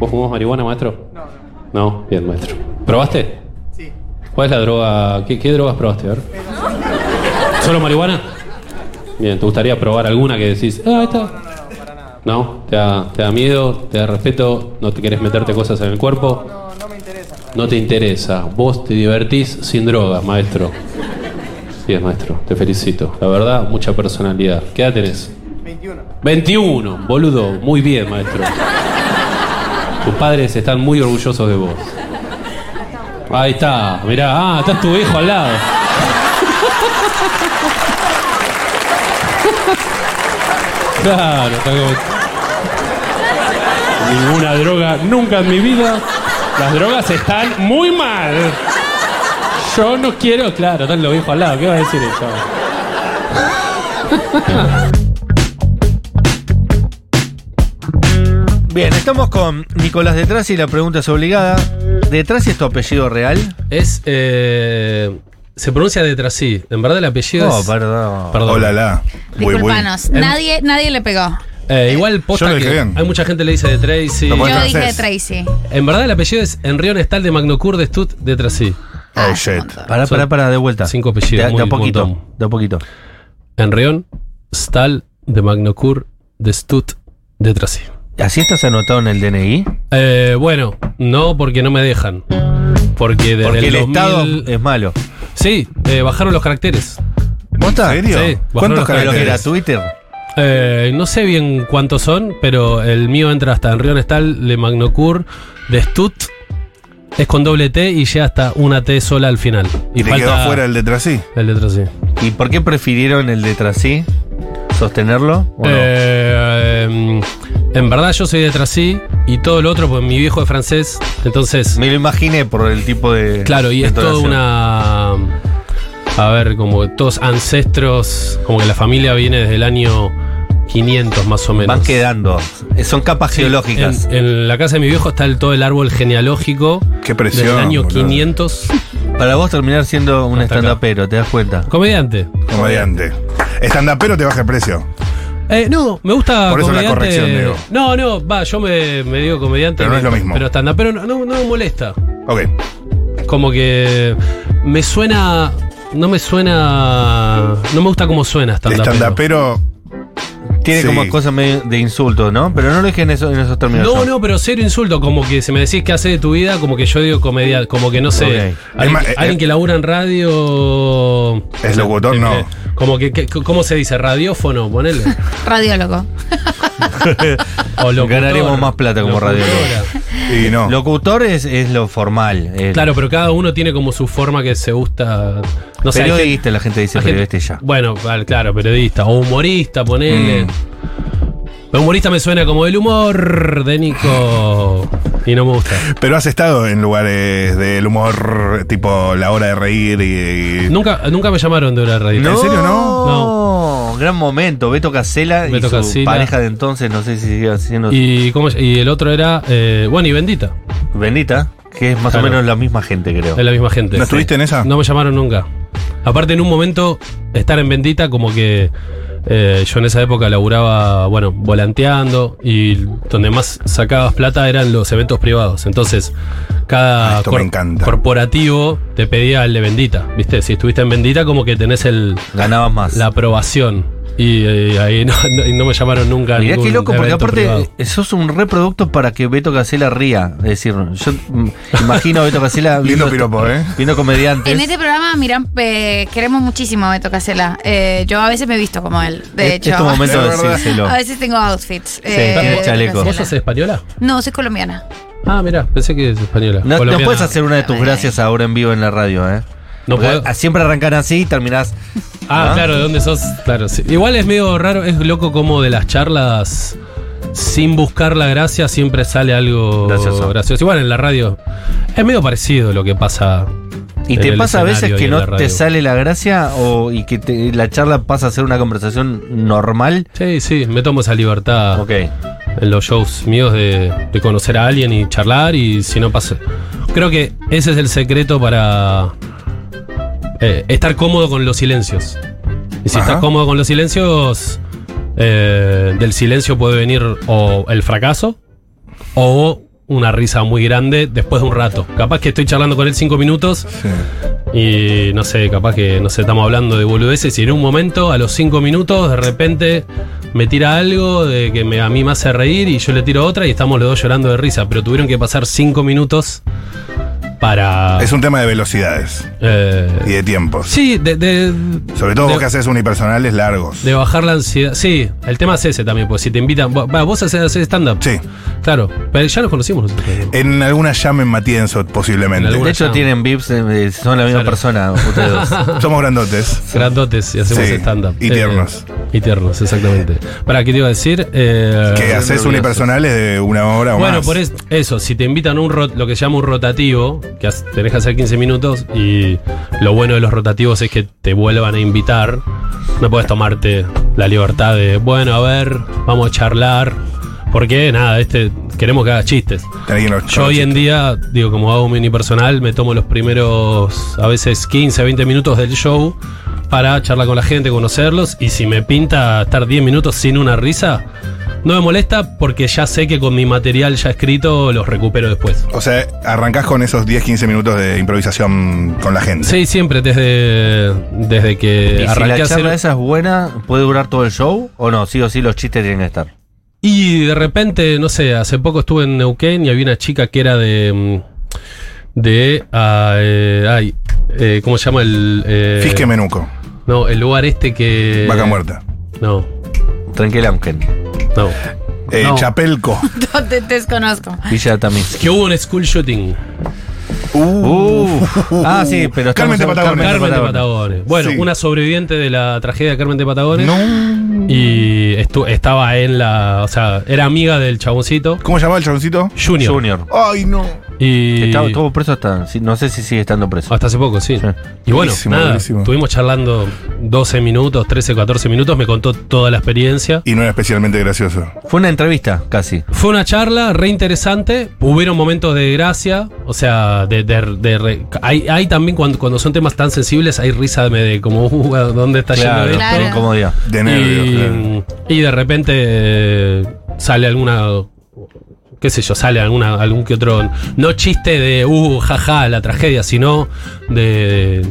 ¿Vos fumás marihuana, maestro? No, no. No, bien, maestro. ¿Probaste? Sí. ¿Cuál es la droga? ¿Qué, qué drogas probaste? A ver. ¿Solo marihuana? Bien, ¿te gustaría probar alguna que decís, ah, ahí está? No, ¿Te da, ¿Te da miedo? ¿Te da respeto? ¿No te querés meterte cosas en el cuerpo? No, no me interesa. No te interesa. Vos te divertís sin drogas, maestro. Bien, maestro. Te felicito. La verdad, mucha personalidad. ¿Qué edad tenés? 21. 21, boludo. Muy bien, maestro. Tus padres están muy orgullosos de vos. Ahí está, mirá, ah, está tu hijo al lado. Claro, está como... Ninguna droga, nunca en mi vida. Las drogas están muy mal. Yo no quiero, claro, están los hijos al lado. ¿Qué va a decir eso? Bien, estamos con Nicolás de Trasi y la pregunta es obligada. ¿De Trasi es tu apellido real? Es. Eh, se pronuncia de Trasí. En verdad el apellido No, es. perdón. Perdón. Hola, la. Disculpanos, nadie, nadie le pegó. Eh, igual posta Yo lo que bien. hay mucha gente que le dice de Tracy. Yo dije. Tracy. En verdad el apellido es Enrión Estal de Magnocur de Stut de. Ah, Oh, un shit. Pará, pará, pará, de vuelta. cinco apellidos, De, de a poquito, montón. de a poquito. Enrión Stal de Magnocur de Stut de Trasí. ¿Así estás anotado en el DNI? Eh, bueno, no porque no me dejan. Porque desde Porque el, el, 2000 Estado es malo. Sí, eh, bajaron los caracteres. ¿Posta? ¿En serio? Sí, ¿Cuántos bajaron ¿Pero que era caracteres? Twitter? Eh, no sé bien cuántos son, pero el mío entra hasta Enrión Estal de Magnocur de Stut. Es con doble T y llega hasta una T sola al final. Y te quedó afuera el de Trasí. el de Trasí. ¿Y por qué prefirieron el de Trasí? ¿Sostenerlo? ¿o no? Eh, em, en verdad yo soy de Trasí y todo lo otro, pues mi viejo es francés. Entonces, Me lo imaginé por el tipo de. claro, y de es toda una... A ver, como todos ancestros, como que la familia viene desde el año 500 más o menos. Van quedando. Eh, Son capas Sí, geológicas. En, en la casa de mi viejo está el, todo el árbol genealógico Qué presión. del año boludo. 500. Para vos terminar siendo un stand-upero, ¿te das cuenta? Comediante. Comediante. Estandapero te baja el precio. Eh, no, me gusta Por eso la comediante. corrección, digo. No, no, va, yo me, me digo comediante. Pero no es lo mismo. Pero stand pero no, no, no me molesta. Ok. Como que me suena. No me suena. No me gusta cómo suena stand Estandapero. Tiene Sí. como cosas medio de insulto, ¿no? Pero no lo dije en, eso, en esos términos. No, yo. no, pero cero insulto. Como que si me decís qué hace de tu vida, como que yo digo comediante. Como que no sé. Ok. Alguien, más, eh, alguien eh, que labura en radio. Es locutor, no. Eh, Como que, que- ¿cómo se dice? Radiófono, ponele. Radiólogo. O locutor, Ganaremos más plata como locutora. radiólogo. Y no. Locutor es, es lo formal. es Claro, pero cada uno tiene como su forma que se gusta. No sé, hay gente- periodista, la gente dice hay gente- periodista y ya. Bueno, vale, claro, periodista. O humorista, ponele. Mm. Pero humorista me suena como el humor de Nico. Y no me gusta. Pero has estado en lugares del humor, tipo la hora de reír y. y- Nunca, nunca me llamaron de una radio. ¿En serio no? No. Gran momento. Beto Casela y su Casella. pareja de entonces, no sé si sigue haciendo. Y, ¿cómo y el otro era. eh, bueno, y Bendita. Bendita, que es más Claro. o menos la misma gente, creo. Es la misma gente. ¿No estuviste en esa? No me llamaron nunca. Aparte, en un momento, estar en Bendita, como que eh, yo en esa época laburaba, bueno, volanteando y donde más sacabas plata eran los eventos privados. Entonces, cada Ah, corporativo te pedía el de Bendita. ¿Viste? Si estuviste en Bendita, como que tenés el, Ganabas más. la aprobación. Y eh, ahí no, no- y no me llamaron nunca. a Mirá qué loco, porque aparte privado. eh, sos un reproducto para que Beto Casela ría. Es decir, yo mm, imagino a Beto Casela Lindo viendo, piropo, ¿eh? viendo comediantes. En este programa, miran, eh, queremos muchísimo a Beto Casella. Eh, yo a veces me he visto como él, de Es- hecho. Es tu momento de Es verdad. decírselo. A veces tengo outfits. eh, Beto chaleco. ¿Vos sos española? No, soy colombiana. Ah, mirá, pensé que es española. No, no puedes hacer una de tus gracias ahora en vivo en la radio, ¿eh? No Porque puedo. Siempre arrancan así y terminás. Ah, claro, ¿de dónde sos? Claro, sí. Igual es medio raro, es loco como de las charlas, sin buscar la gracia, siempre sale algo Gracioso. gracioso. Igual en la radio es medio parecido lo que pasa. ¿Y te pasa a veces que no te sale la gracia o y que te- la charla pasa a ser una conversación normal? Sí, sí, me tomo esa libertad Ok. en los shows míos de, de conocer a alguien y charlar y si no pasa. Creo que ese es el secreto para eh, estar cómodo con los silencios. Y si Ajá. estás cómodo con los silencios, eh, del silencio puede venir o el fracaso o una risa muy grande después de un rato. Capaz que estoy charlando con él cinco minutos y no sé, capaz que no sé, estamos hablando de boludeces y en un momento, a los cinco minutos, de repente me tira algo de que me, a mí me hace reír y yo le tiro otra y estamos los dos llorando de risa. Pero tuvieron que pasar cinco minutos para. Es un tema de velocidades eh, y de tiempos. Sí, de. de- Sobre todo de- vos que haces unipersonales largos. de bajar la ansiedad. Sí, el tema es ese también, pues si te invitan. va, vos haces stand-up. Sí. Claro, pero ya nos conocimos nosotros. En alguna llama en Matienzo, posiblemente. De hecho, llama. tienen VIPs, eh, son la misma Claro. persona, ustedes dos. Somos grandotes. Grandotes y hacemos Sí, stand-up. y tiernos. y tiernos, exactamente. ¿Para qué te iba a decir? Eh, Que haces unipersonales de una hora o Bueno, más. por es- eso, si te invitan a un rot- lo que se llama un rotativo, que tenés que hacer 15 minutos, y lo bueno de los rotativos es que te vuelvan a invitar, no puedes tomarte la libertad de, bueno, a ver, vamos a charlar, porque nada, este queremos que hagas chistes. Yo hoy en día, digo, como hago un mini personal, me tomo los primeros, a veces 15, 20 minutos del show para charlar con la gente, conocerlos, y si me pinta estar 10 minutos sin una risa, no me molesta porque ya sé que con mi material ya escrito los recupero después. O sea, arrancás con esos 10-15 minutos de improvisación con la gente. Sí, siempre desde, desde ¿Y que si arranqué la a hacer... charla esa es buena, puede durar todo el show? ¿O no? Sí o sí los chistes tienen que estar. Y de repente, no sé, hace poco estuve en Neuquén y había una chica que era de... mm, De... ah, eh, ay, eh, ¿cómo se llama el...? eh, Fisque Menuco. No, el lugar este que... Vaca muerta. No, Tranquila, aunque. No. Eh, No. Chapelco. No te desconozco. Villa Tamiz. Que hubo un school shooting. Uh. Ah, sí, pero Carmen de Patagones. Carmen de Patagones. Bueno, Sí. una sobreviviente de la tragedia de Carmen de Patagones. Y estu- estaba en la. O sea, era amiga del chaboncito. ¿Cómo se llamaba el chaboncito? Junior. Junior. Ay, no. Y. Estaba, estuvo preso hasta. No sé si sigue estando preso. Hasta hace poco, sí. Sí. Y bueno, Buenísimo, nada, buenísimo. estuvimos charlando 12 minutos, 13, 14 minutos, me contó toda la experiencia. Y no era especialmente gracioso. Fue una entrevista, casi. Fue una charla re interesante, hubieron momentos de gracia, o sea, de, de- de re- hay, hay también cuando, cuando son temas tan sensibles, hay risa de, de como, uh, ¿a ¿dónde está yendo esto? Claro. incomodidad. De nervios. y, claro. y de repente eh, sale alguna qué sé yo, sale alguna, algún que otro, no chiste de, uh, jaja, la tragedia, sino de,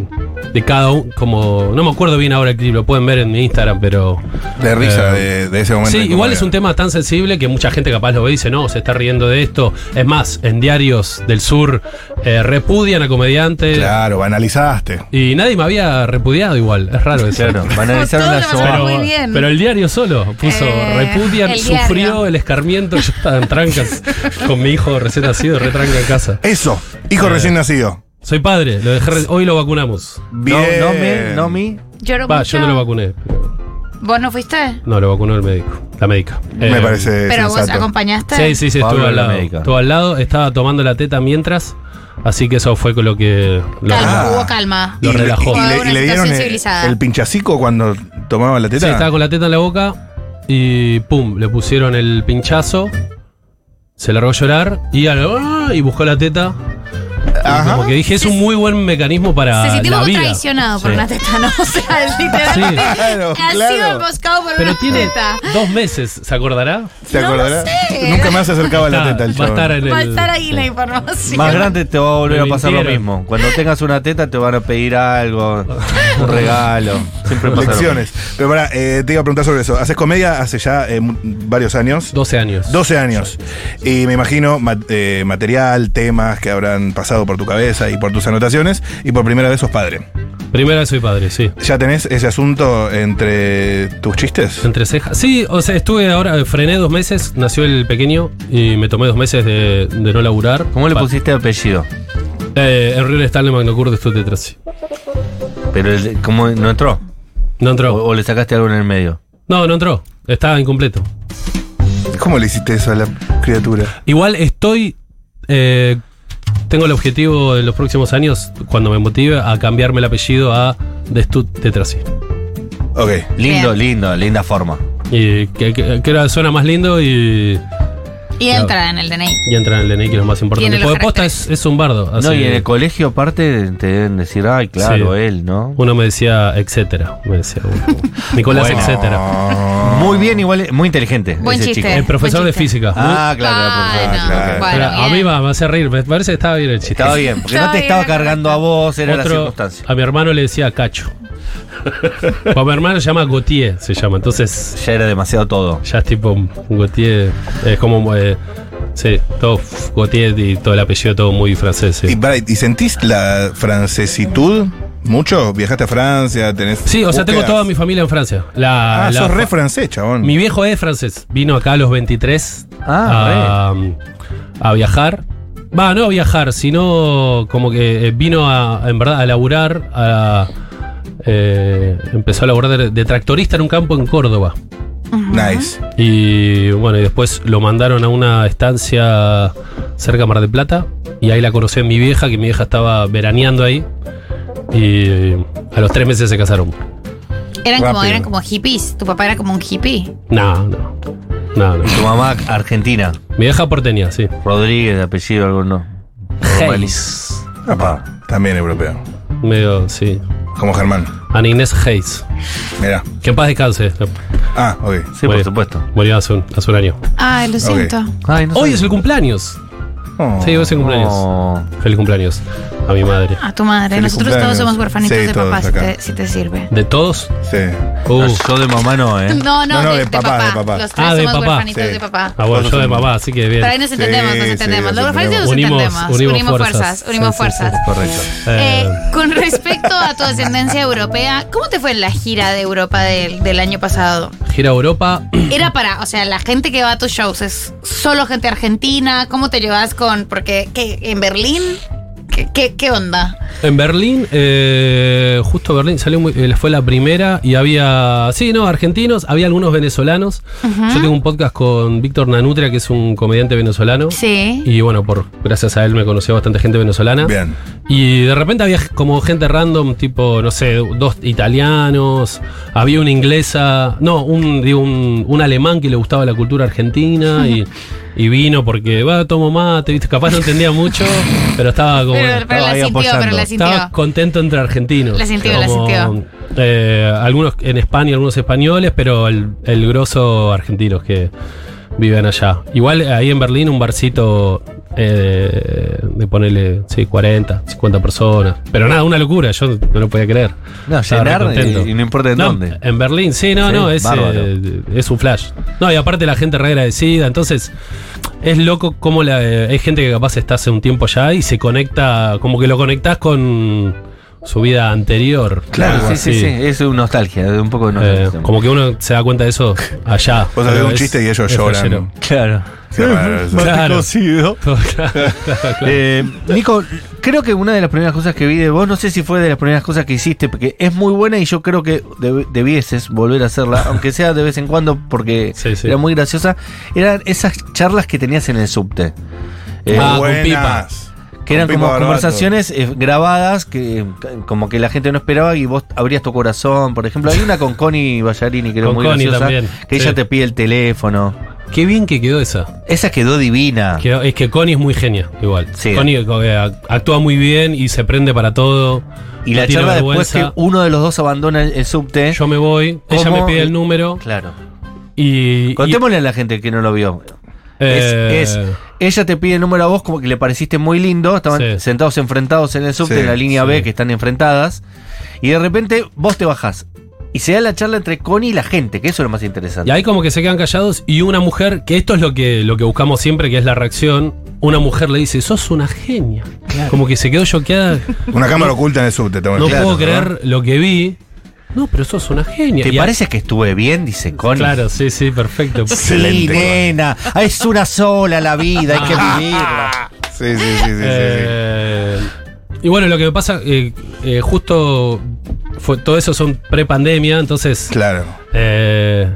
de cada uno, como, no me acuerdo bien ahora el clip, lo pueden ver en mi Instagram, pero... De risa eh, de, de ese momento. Sí, igual es un tema tan sensible que mucha gente capaz lo ve y dice, no, se está riendo de esto. Es más, en diarios del sur eh, repudian a comediantes. Claro, banalizaste. Y nadie me había repudiado igual, es raro eso. Claro, banalizaron la bien. pero el diario solo puso Eh, repudian, el sufrió el escarmiento, yo estaba en trancas con mi hijo recién nacido, retranca en casa. Eso, hijo Eh. recién nacido. Soy padre, lo dejé re- hoy lo vacunamos. Bien. No, no me, no mi. Lloro Va, mucho. yo no lo vacuné. ¿Vos no fuiste? No, lo vacunó el médico, la médica. Me Eh, parece Pero vos acompañaste. Sí, sí, sí, estuve al la lado. Estuve al lado, estaba tomando la teta mientras, así que eso fue con lo que lo, Calma, Ah. hubo calma. Lo Y le- relajó. Y, le, y dieron el, el pinchacico cuando tomaba la Sí, teta. estaba con la teta en la boca y pum, le pusieron el pinchazo. Se largó a llorar y, al- y buscó la teta. Ajá. Como que dije, es un muy buen mecanismo para Se sintió un la poco vida. traicionado por Sí. una teta, ¿no? O sea, literalmente. Claro, Ha claro. sido emboscado por Pero una tiene teta. dos meses, ¿se acordará? ¿Se No sé. Nunca más se acercaba a la Está- teta el va a chabón. estar en Va a estar ahí la información. Más grande te va a volver a Me pasar lo mintieron. mismo. Cuando tengas una teta te van a pedir algo, un regalo. Siempre pasa lo Lecciones. Pero pará, eh, te iba a preguntar sobre eso. Haces comedia hace ya eh, mu- varios años. 12 años. 12 años. Y me imagino ma- eh, material, temas que habrán pasado por tu cabeza y por tus anotaciones. Y por primera vez sos padre. Primera vez soy padre, sí. ¿Ya tenés ese asunto entre tus chistes? Entre cejas. Sí, o sea, estuve ahora, frené dos meses, nació el pequeño y me tomé dos meses de, de no laburar. ¿Cómo le Pa- pusiste apellido? Eh, en Río Stanley Magnocur de Stute Trassi. Pero el- ¿cómo no entró? No entró. O, o le sacaste algo en el medio? No, no entró. Estaba incompleto. ¿Cómo le hiciste eso a la criatura? Igual estoy. eh, tengo el objetivo en los próximos años, cuando me motive, a cambiarme el apellido a de Stut Tetrasi. Ok. Lindo, Bien. lindo, linda forma. Y que, que, que era- suena más lindo y. Y entra en el DNI. Y entra en el DNI, que es lo más importante. Porque posta es, es un bardo. así No, y en el colegio aparte te deben decir, ay, claro, Sí. él, ¿no? Uno me decía, etcétera. Me decía uno. Nicolás, Bueno. etcétera. Muy bien, igual, muy inteligente. Buen ese chiste. chico. El profesor Buen de física. Ah, claro, profesor. Bueno, claro. bueno, a mí va, me hace reír. Me parece que estaba bien el chiste. Estaba bien, porque no te estaba cargando a vos, era la Otro, circunstancia. a mi hermano le decía Cacho. Pues mi hermano se llama Gautier, se llama. Entonces Ya era demasiado todo. ya es tipo un Gautier. Es como. eh, sí, todo Gautier y todo el apellido, todo muy francés. sí. ¿Y, para- ¿y sentís la francesitud mucho? ¿Viajaste a Francia? ¿Tenés Sí, o sea, tengo toda mi familia en Francia. La, Ah, la- sos re francés, chabón. Mi viejo es francés. Vino acá a los 23 Ah, a, a viajar. Va, no a viajar, sino como que eh, vino a, en verdad, a laburar. A, eh, empezó a laburar de, de tractorista en un campo en Córdoba. Nice. Y bueno, y después lo mandaron a una estancia cerca de Mar del Plata. Y ahí la conocí a mi vieja, que mi vieja estaba veraneando ahí. Y a los tres meses se casaron. Eran como, eran como hippies. Tu papá era como un hippie. No, no. No, no. Tu mamá argentina, Mi vieja porteña, sí. Rodríguez, de apellido, algo no. Hayes. Papá, también europeo. Medio, sí. Como Germán. Ana Inés Hayes. Mirá. Que en paz descanse. Ah, ok. Sí, por supuesto. Murió hace un, hace un año. Ay, lo siento. Ay, no Hoy sabía. es el cumpleaños. Oh. Sí, hoy es el cumpleaños. No. Feliz cumpleaños a mi madre. A tu madre. Feliz Nosotros todos somos huerfanitos Sí, de todos papá, si acá. te, si te sirve. ¿De todos? Sí. Uh. No, yo de mamá no, ¿eh? No, no, No, no, de, de de papá, papá. de papá. Los tres Ah, de somos papá. huerfanitos Sí. de papá. Ah, bueno, yo de mamá, así que bien. Pero ahí nos entendemos, Sí, nos sí, entendemos. Los huerfanitos nos Unimos- entendemos. unimos Unimos, fuerzas. fuerzas. Unimos Sí, sí, sí. fuerzas. Correcto. Eh, Eh, con respecto a tu ascendencia europea, ¿cómo te fue en la gira de Europa del, del año pasado? gira a Europa. Era para, o sea, la gente que va a tus shows es solo gente argentina. ¿Cómo te llevas con, porque ¿qué, en Berlín? ¿Qué, qué, qué onda? En Berlín, eh, justo Berlín salió muy, eh, fue la primera y había, sí, no, argentinos, había algunos venezolanos. Yo tengo un podcast con Víctor Nanutria, que es un comediante venezolano. Sí. Y bueno, por gracias a él me conoció bastante gente venezolana. Bien. Y de repente había como gente random, tipo, no sé, dos italianos, había una inglesa, no, un, digo, un, un alemán que le gustaba la cultura argentina y, y vino porque, va, tomo mate, viste, capaz no entendía mucho, pero estaba como... Pero, pero la ahí sintió, pero la Estaba contento entre argentinos. La sintió, la Como, sintió. eh, algunos en España, algunos españoles, pero el, el grosso argentinos que viven allá. Igual ahí en Berlín un barcito eh, de ponerle, sí, 40, 50 personas. Pero nada, una locura, yo no lo podía creer. No, llenar y, y no importa en No, dónde. En Berlín, sí, no, Sí, no, es, eh, es un flash. No, y aparte la gente re agradecida, entonces es loco como la, eh, hay gente que capaz está hace un tiempo ya y se conecta, como que lo conectás con su vida anterior. Claro, algo sí, sí, sí. Es un nostalgia, un poco de Eh, nostalgia. como que uno se da cuenta de eso allá. Vos Pero un chiste y ellos es lloran. Claro. Qué raro eso. Claro. cocido. Claro, claro, claro. Eh, Nico, creo que una de las primeras cosas que vi de vos, no sé si fue de las primeras cosas que hiciste, porque es muy buena y yo creo que deb- debieses volver a hacerla, aunque sea de vez en cuando, porque Sí, sí. era muy graciosa. Eran esas charlas que tenías en el subte. Eh, Ah, con Buenas. Que eran como Barbato. conversaciones eh, grabadas que eh, como que la gente no esperaba y vos abrías tu corazón. Por ejemplo, hay una con Connie Ballarini que era Con muy Connie graciosa, también, que sí. ella te pide el teléfono. Qué bien que quedó esa. Esa quedó divina. Quedó- es que Connie es muy genia, igual. Sí. Connie eh, ac- actúa muy bien y se prende para todo. Y no la charla después que vergüenza. uno de los dos abandona el, el subte. Yo me voy, ella me pide el número Claro. y. y- Contémosle a la gente que no lo vio. eh, Es, es- ella te pide el número a vos como que le pareciste muy lindo. Estaban Sí. sentados enfrentados en el subte, Sí, en la línea sí. B, que están enfrentadas. Y de repente vos te bajás. Y se da la charla entre Connie y la gente, que eso es lo más interesante. Y ahí como que se quedan callados y una mujer, que esto es lo que, lo que buscamos siempre, que es la reacción, una mujer le dice, sos una genia. Como que se quedó choqueada. Una cámara oculta en el subte. te No claro, puedo creer lo que vi. No, pero sos una genia. ¿Te Y a- parece que estuve bien? Dice Connie. Claro, sí, sí, perfecto. Sí, nena. Es una sola la vida, hay que vivirla. Sí, sí, sí, sí, sí, sí. Eh, y bueno, lo que me pasa, eh, eh, justo fue, todo eso son pre-pandemia, entonces... Claro. eh,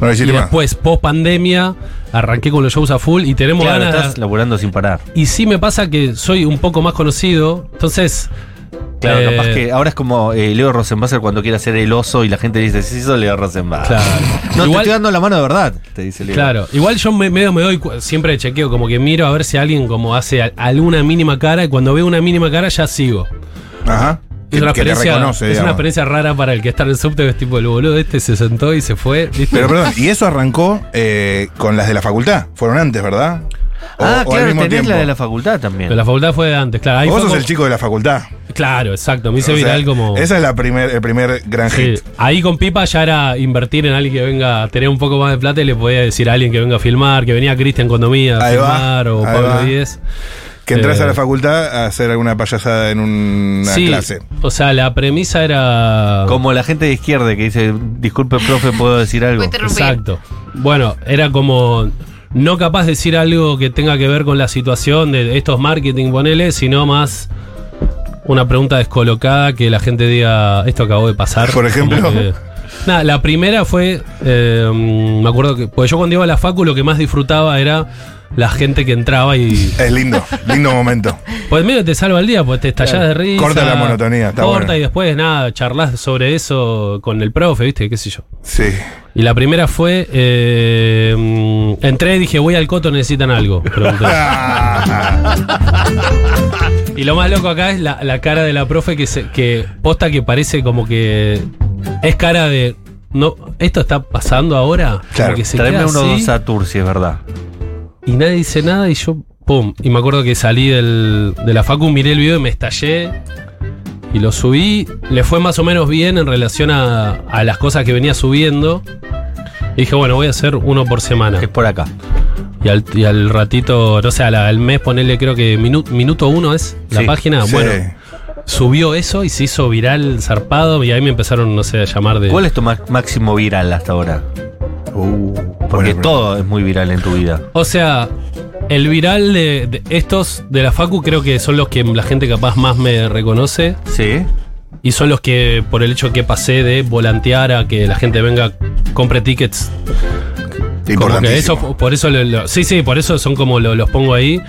No y después, post pandemia, arranqué con los shows a full y tenemos Claro, ganas. estás laburando sin parar. Y sí me pasa que soy un poco más conocido, entonces Claro, Eh, capaz que ahora es como eh, Leo Rosenbasser cuando quiere hacer el oso y la gente dice, sí, eso Leo Rosenbasser. Claro. No, te estoy dando la mano de verdad, te dice Leo. Claro, igual yo me, medio me doy, cu- siempre chequeo, como que miro a ver si alguien como hace a- alguna mínima cara y cuando veo una mínima cara ya sigo. Ajá. Es Que, una, reconoce, es una experiencia rara para el que está en el subte, que es tipo el boludo este se sentó y se fue. ¿viste? Pero perdón, y eso arrancó eh, con las de la facultad. Fueron antes, ¿verdad? O- Ah, o claro, tenés tiempo. la de la facultad también. Pero la facultad fue de antes, claro. Ahí Vos sos como- el chico de la facultad. Claro, exacto. Me hice O sea, viral como. Esa es la primer, el primer gran Sí, hit. ahí con Pipa ya era invertir en alguien que venga a tener un poco más de plata y le podía decir a alguien que venga a filmar, que venía Cristian Condomía a Ahí va, filmar o Pablo. Díez. Que entras Eh, a la facultad a hacer alguna payasada en una sí, clase. O sea, la premisa era. Como la gente de izquierda que dice, disculpe, profe, ¿puedo decir algo? Exacto. Bueno, era como no capaz de decir algo que tenga que ver con la situación de estos marketing, ponele, sino más una pregunta descolocada que la gente diga, esto acabó de pasar. Por ejemplo. Nada, la primera fue, eh, me acuerdo que, porque yo cuando iba a la facu lo que más disfrutaba era la gente que entraba y... Es lindo, lindo momento. Pues medio te salva el día, pues te estallás de risa. Corta la monotonía, está Corta bueno. y después nada, charlas sobre eso con el profe, ¿viste? ¿Qué sé yo? Sí. Y la primera fue, eh, entré y dije, voy al coto, necesitan algo. Y lo más loco acá es la, la cara de la profe que, se, que posta que parece como que es cara de, no, ¿esto está pasando ahora? Claro. que se uno así, dos Satur, si es verdad. y nadie dice nada y yo, pum. Y me acuerdo que salí del, de la facu, miré el video y me estallé. Y lo subí, le fue más o menos bien en relación a, a las cosas que venía subiendo. Y dije, bueno, voy a hacer uno por semana. Es por acá. Y al, y al ratito, no sé, al, al mes ponerle creo que minu- minuto uno es la Sí, página. Sí. Bueno, subió eso y se hizo viral zarpado y ahí me empezaron, no sé, a llamar de... ¿Cuál es tu máximo viral hasta ahora? Uh, Porque bueno, todo es muy viral en tu vida. O sea, el viral de, de estos de la Facu creo que son los que la gente capaz más me reconoce. Sí. Y son los que, por el hecho que pasé de volantear a que la gente venga, compre tickets. Como que importantísimo. eso, por eso, lo- lo- sí, sí, por eso son como lo- los pongo ahí.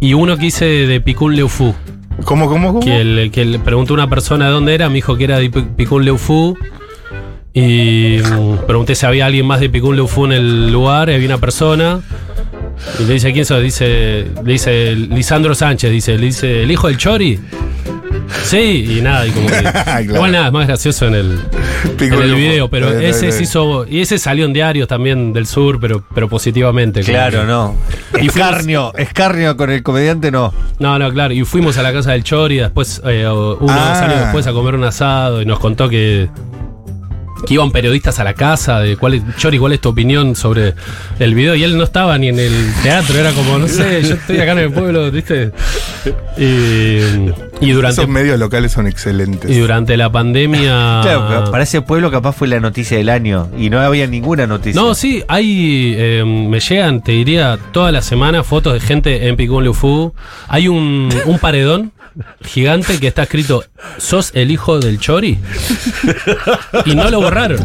Y uno que hice de Picún Leufu, ¿Cómo, cómo, cómo? que, el- que le preguntó a una persona de dónde era, me dijo que era de Pi- Picún Leufu. Y mm, pregunté si había alguien más de Picún Leufu en el lugar, y había una persona. Y le dice, ¿quién sos? Dice, le dice Lisandro Sánchez, dice, le dice, ¿el hijo del Chori? Sí, y nada, y como que. Claro. Igual nada, es más gracioso en el, en el video, pero ese se hizo. Y ese salió en diarios también del sur, pero, pero positivamente. Claro, no. Y fuimos- Escarnio, escarnio con el comediante no. No, no, claro. Y fuimos a la casa del Chori, después, eh, uno o dos Ah. años después, a comer un asado y nos contó que. Que iban periodistas a la casa de cuál es, Chori, ¿cuál es tu opinión sobre el video? Y él no estaba ni en el teatro, era como, no sé, yo estoy acá en el pueblo, ¿viste? Y, y durante, Esos medios locales son excelentes. y durante la pandemia. Claro, para ese pueblo capaz fue la noticia del año y no había ninguna noticia. No, sí, hay. eh, me llegan, te diría, toda la semana fotos de gente en Picún Lufu. Hay un, un paredón gigante que está escrito: ¿Sos el hijo del Chori? Y no lo borraron.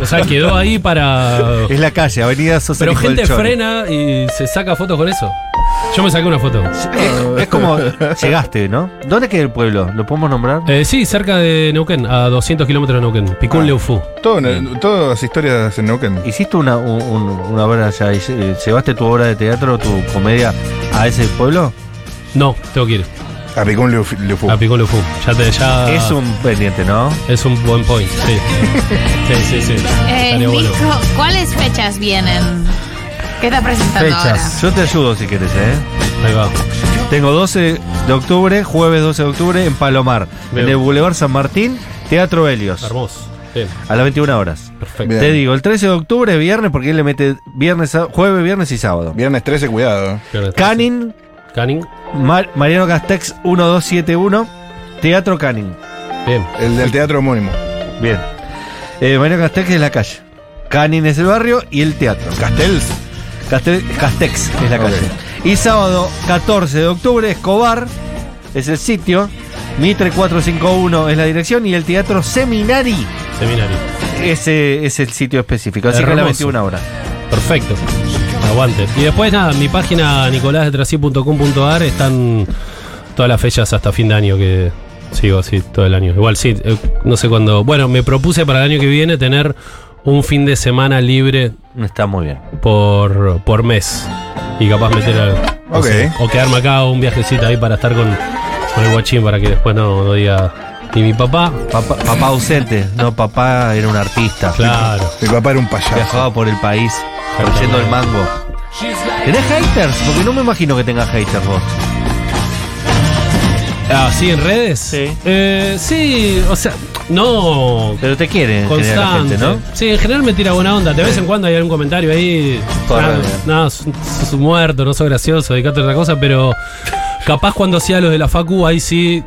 O sea, quedó ahí para. Es la calle, Avenida Sosa Pero Hijo del gente Chori. frena y se saca fotos con eso. Yo me saqué una foto. Es, es como llegaste, ¿no? ¿Dónde queda el pueblo? ¿Lo podemos nombrar? Eh, sí, cerca de Neuquén, a 200 kilómetros de Neuquén. Picún Ah. Leufu. Todo, todas historias en Neuquén. ¿Hiciste una, un- un- una obra allá? y, eh, ¿Llevaste tu obra de teatro, tu comedia a ese pueblo? No, tengo que ir. A Picún Luf- Lufu. A Picún Leufu. Ya te. Ya Es un pendiente, ¿no? Es un buen point, sí. Sí, sí, sí. Eh, Estaría bueno. Nico, ¿cuáles fechas vienen? ¿Qué está presentando Fechas. Yo te ayudo si quieres, ¿eh? Ahí va. Tengo 12 de octubre, jueves 12 de octubre, en Palomar, Bien. en el Boulevard San Martín, Teatro Helios, Hermoso. Bien, a las 21 horas. perfecto. Bien. Te digo, el 13 de octubre, viernes, porque él le mete viernes, sá- jueves, viernes y sábado. Viernes 13, cuidado. Viernes Canning, Canning. Mar- Mariano Castex 1271, Teatro Canning. Bien. El del teatro homónimo. Bien. Eh, Mariano Castex es la calle. Canning es el barrio y el teatro. Castells. Castel- Castex es la calle. Y sábado 14 de octubre, Escobar es el sitio. Mitre 451 es la dirección y el teatro Seminari Seminario. ese es el sitio específico. Así que a las Hermoso. 21 horas. Perfecto. Aguante. Y después, nada, en mi página nicolásdetrasí.com.ar están todas las fechas hasta fin de año que, sigo así todo el año. Igual sí, eh, no sé cuándo. Bueno, me propuse para el año que viene tener un fin de semana libre Está muy bien. por, por mes. Y capaz meter algo. no Ok. sé, o quedarme acá o un viajecito ahí para estar con, con el guachín para que después no, no diga. Y mi papá, Papá, papá ausente. No, papá era un artista. claro. Mi papá era un payaso. Viajaba por el país trayendo el mango. ¿Tenés haters? Porque no me imagino que tengas haters vos. Ah, ¿sí en redes? Sí. Eh, sí, o sea, no Pero te quiere en general la constante. gente, ¿no? Sí, en general me tira buena onda. De vez en cuando hay algún comentario ahí. Por ah. No, sos muerto, no sos gracioso, dedicate a otra cosa, pero capaz cuando hacía los de la Facu, ahí sí.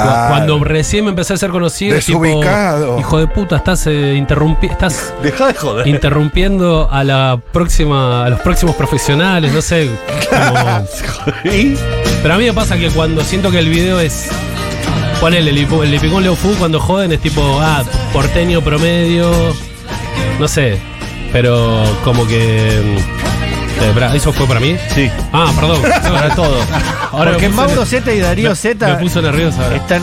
Claro. Cuando recién me empecé a ser conocido, Desubicado. tipo, hijo de puta, estás eh, interrumpi estás Deja de joder. interrumpiendo a la próxima, a los próximos profesionales, no sé. como- pero a mí me pasa que cuando siento que el video es. Ponele, el, el Lipicón Leo Fu cuando joden es tipo, ah, porteño promedio. No sé. Pero como que. Eh, ¿Eso fue para mí? Sí. Ah, perdón. Para todo. Ahora Porque Mauro Z y Darío Z Me puso nervioso ahora. están